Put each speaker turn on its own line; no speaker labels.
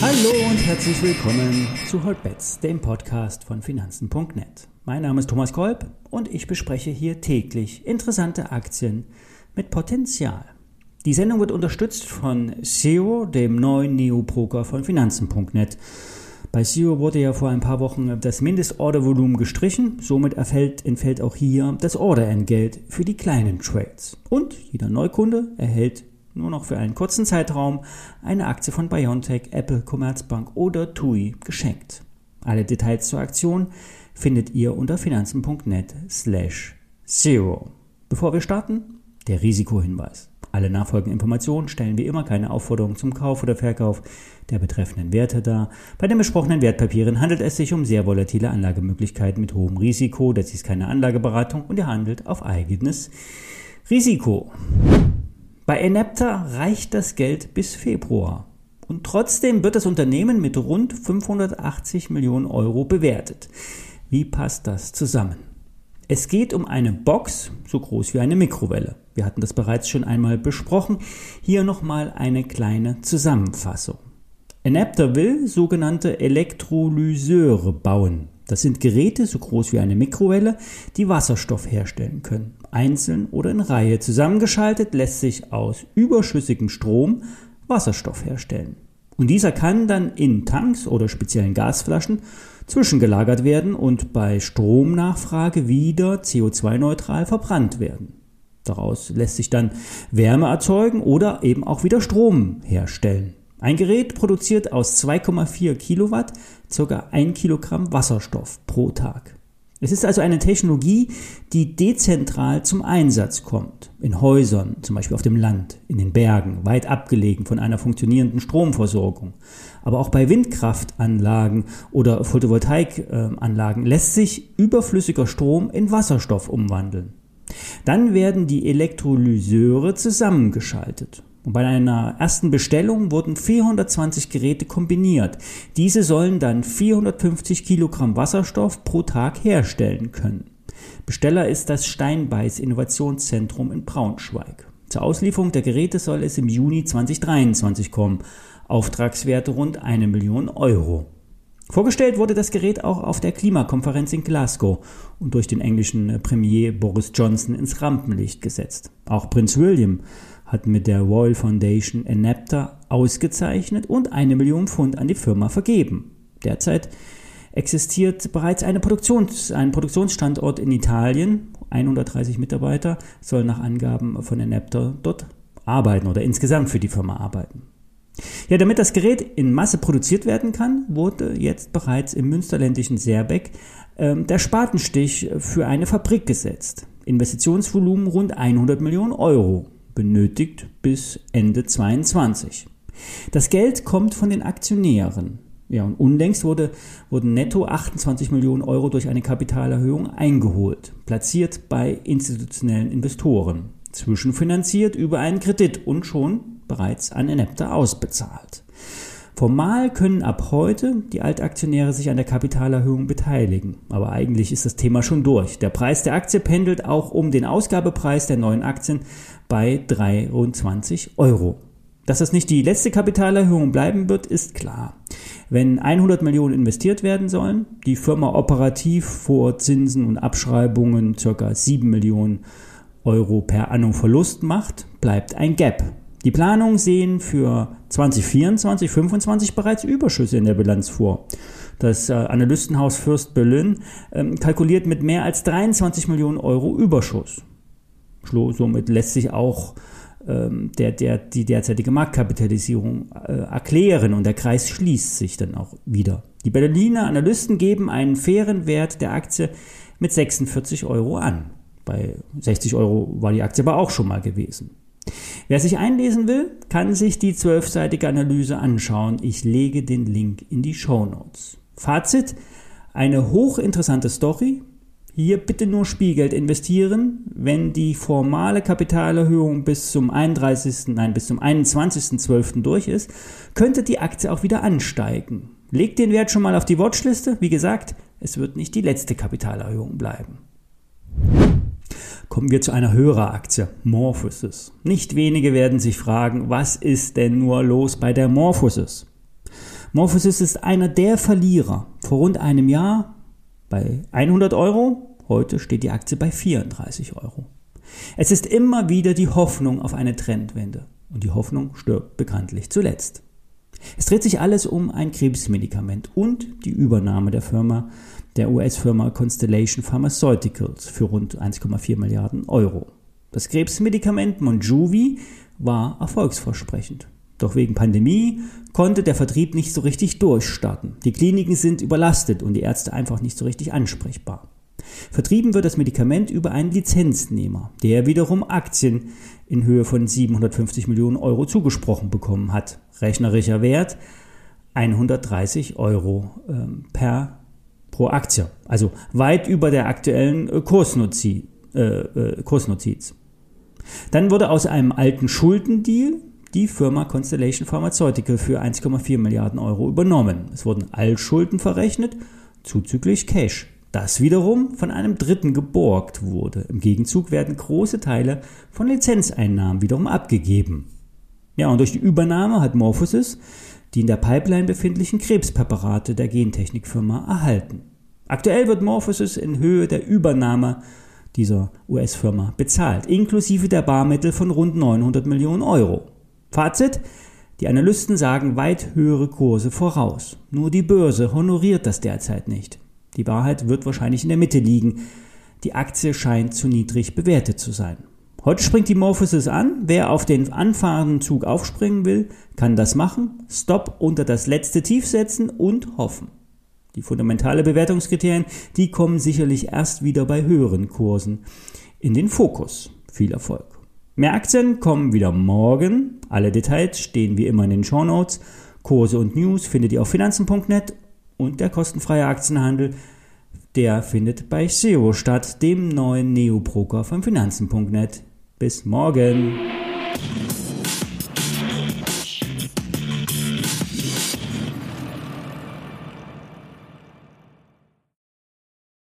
Hallo und herzlich willkommen zu Hotbets, dem Podcast von Finanzen.net. Mein Name ist Thomas Kolb und ich bespreche hier täglich interessante Aktien mit Potenzial. Die Sendung wird unterstützt von Zero, dem neuen Neo-Broker von Finanzen.net. Bei Zero wurde ja vor ein paar Wochen das Mindestordervolumen gestrichen, somit erfällt, entfällt auch hier das Orderentgelt für die kleinen Trades. Und jeder Neukunde erhält nur noch für einen kurzen Zeitraum eine Aktie von BioNTech, Apple, Commerzbank oder TUI geschenkt. Alle Details zur Aktion findet ihr unter finanzen.net slash zero. Bevor wir starten, der Risikohinweis. Alle nachfolgenden Informationen stellen wie immer keine Aufforderung zum Kauf oder Verkauf der betreffenden Werte dar. Bei den besprochenen Wertpapieren handelt es sich um sehr volatile Anlagemöglichkeiten mit hohem Risiko. Das ist keine Anlageberatung und ihr handelt auf eigenes Risiko. Bei Enepta reicht das Geld bis Februar. Und trotzdem wird das Unternehmen mit rund 580 Millionen Euro bewertet. Wie passt das zusammen? Es geht um eine Box so groß wie eine Mikrowelle. Wir hatten das bereits schon einmal besprochen. Hier nochmal eine kleine Zusammenfassung. Enapter will sogenannte Elektrolyseure bauen. Das sind Geräte so groß wie eine Mikrowelle, die Wasserstoff herstellen können. Einzeln oder in Reihe zusammengeschaltet lässt sich aus überschüssigem Strom Wasserstoff herstellen. Und dieser kann dann in Tanks oder speziellen Gasflaschen zwischengelagert werden und bei Stromnachfrage wieder CO2-neutral verbrannt werden. Daraus lässt sich dann Wärme erzeugen oder eben auch wieder Strom herstellen. Ein Gerät produziert aus 2,4 Kilowatt ca. 1 Kilogramm Wasserstoff pro Tag. Es ist also eine Technologie, die dezentral zum Einsatz kommt. In Häusern, zum Beispiel auf dem Land, in den Bergen, weit abgelegen von einer funktionierenden Stromversorgung. Aber auch bei Windkraftanlagen oder Photovoltaikanlagen lässt sich überflüssiger Strom in Wasserstoff umwandeln. Dann werden die Elektrolyseure zusammengeschaltet. Und bei einer ersten Bestellung wurden 420 Geräte kombiniert. Diese sollen dann 450 Kilogramm Wasserstoff pro Tag herstellen können. Besteller ist das Steinbeiß Innovationszentrum in Braunschweig. Zur Auslieferung der Geräte soll es im Juni 2023 kommen. Auftragswerte rund eine Million Euro. Vorgestellt wurde das Gerät auch auf der Klimakonferenz in Glasgow und durch den englischen Premier Boris Johnson ins Rampenlicht gesetzt. Auch Prinz William hat mit der Royal Foundation Enapta ausgezeichnet und eine Million Pfund an die Firma vergeben. Derzeit existiert bereits Produktions-, ein Produktionsstandort in Italien. 130 Mitarbeiter sollen nach Angaben von Enapta dort arbeiten oder insgesamt für die Firma arbeiten. Ja, damit das Gerät in Masse produziert werden kann, wurde jetzt bereits im münsterländischen Serbeck äh, der Spatenstich für eine Fabrik gesetzt. Investitionsvolumen rund 100 Millionen Euro benötigt bis Ende 22. Das Geld kommt von den Aktionären. Ja, und unlängst wurde, wurden netto 28 Millionen Euro durch eine Kapitalerhöhung eingeholt, platziert bei institutionellen Investoren, zwischenfinanziert über einen Kredit und schon bereits an Enepta ausbezahlt. Formal können ab heute die Altaktionäre sich an der Kapitalerhöhung beteiligen. Aber eigentlich ist das Thema schon durch. Der Preis der Aktie pendelt auch um den Ausgabepreis der neuen Aktien bei 23 Euro. Dass das nicht die letzte Kapitalerhöhung bleiben wird, ist klar. Wenn 100 Millionen investiert werden sollen, die Firma operativ vor Zinsen und Abschreibungen ca. 7 Millionen Euro per annum Verlust macht, bleibt ein Gap. Die Planungen sehen für 2024, 2025 bereits Überschüsse in der Bilanz vor. Das äh, Analystenhaus Fürst Berlin ähm, kalkuliert mit mehr als 23 Millionen Euro Überschuss. Somit lässt sich auch ähm, der, der, die derzeitige Marktkapitalisierung äh, erklären und der Kreis schließt sich dann auch wieder. Die Berliner Analysten geben einen fairen Wert der Aktie mit 46 Euro an. Bei 60 Euro war die Aktie aber auch schon mal gewesen. Wer sich einlesen will, kann sich die zwölfseitige Analyse anschauen. Ich lege den Link in die Show Notes. Fazit, eine hochinteressante Story, hier bitte nur Spielgeld investieren. Wenn die formale Kapitalerhöhung bis zum 31., nein, bis zum 21.12. durch ist, könnte die Aktie auch wieder ansteigen. Legt den Wert schon mal auf die Watchliste. Wie gesagt, es wird nicht die letzte Kapitalerhöhung bleiben. Kommen wir zu einer Höreraktie, Morphosis. Nicht wenige werden sich fragen, was ist denn nur los bei der Morphosis? Morphosis ist einer der Verlierer. Vor rund einem Jahr bei 100 Euro, heute steht die Aktie bei 34 Euro. Es ist immer wieder die Hoffnung auf eine Trendwende. Und die Hoffnung stirbt bekanntlich zuletzt. Es dreht sich alles um ein Krebsmedikament und die Übernahme der Firma, der US-Firma Constellation Pharmaceuticals für rund 1,4 Milliarden Euro. Das Krebsmedikament Monjuvi war erfolgsversprechend. Doch wegen Pandemie konnte der Vertrieb nicht so richtig durchstarten. Die Kliniken sind überlastet und die Ärzte einfach nicht so richtig ansprechbar. Vertrieben wird das Medikament über einen Lizenznehmer, der wiederum Aktien in Höhe von 750 Millionen Euro zugesprochen bekommen hat. Rechnerischer Wert 130 Euro ähm, per pro Aktie, also weit über der aktuellen äh, Kursnotiz. Äh, äh, Kursnotiz. Dann wurde aus einem alten Schuldendeal die Firma Constellation Pharmaceutical für 1,4 Milliarden Euro übernommen. Es wurden Altschulden verrechnet, zuzüglich Cash das wiederum von einem Dritten geborgt wurde. Im Gegenzug werden große Teile von Lizenzeinnahmen wiederum abgegeben. Ja, und durch die Übernahme hat Morphosis die in der Pipeline befindlichen Krebspräparate der Gentechnikfirma erhalten. Aktuell wird Morphosis in Höhe der Übernahme dieser US-Firma bezahlt, inklusive der Barmittel von rund 900 Millionen Euro. Fazit, die Analysten sagen weit höhere Kurse voraus. Nur die Börse honoriert das derzeit nicht. Die Wahrheit wird wahrscheinlich in der Mitte liegen. Die Aktie scheint zu niedrig bewertet zu sein. Heute springt die Morphosis an. Wer auf den anfahrenden Zug aufspringen will, kann das machen. Stop unter das letzte Tief setzen und hoffen. Die fundamentale Bewertungskriterien, die kommen sicherlich erst wieder bei höheren Kursen in den Fokus. Viel Erfolg. Mehr Aktien kommen wieder morgen. Alle Details stehen wie immer in den Show Notes. Kurse und News findet ihr auf finanzen.net und der kostenfreie Aktienhandel, der findet bei Zero statt, dem neuen Neo-Broker von Finanzen.net. Bis morgen!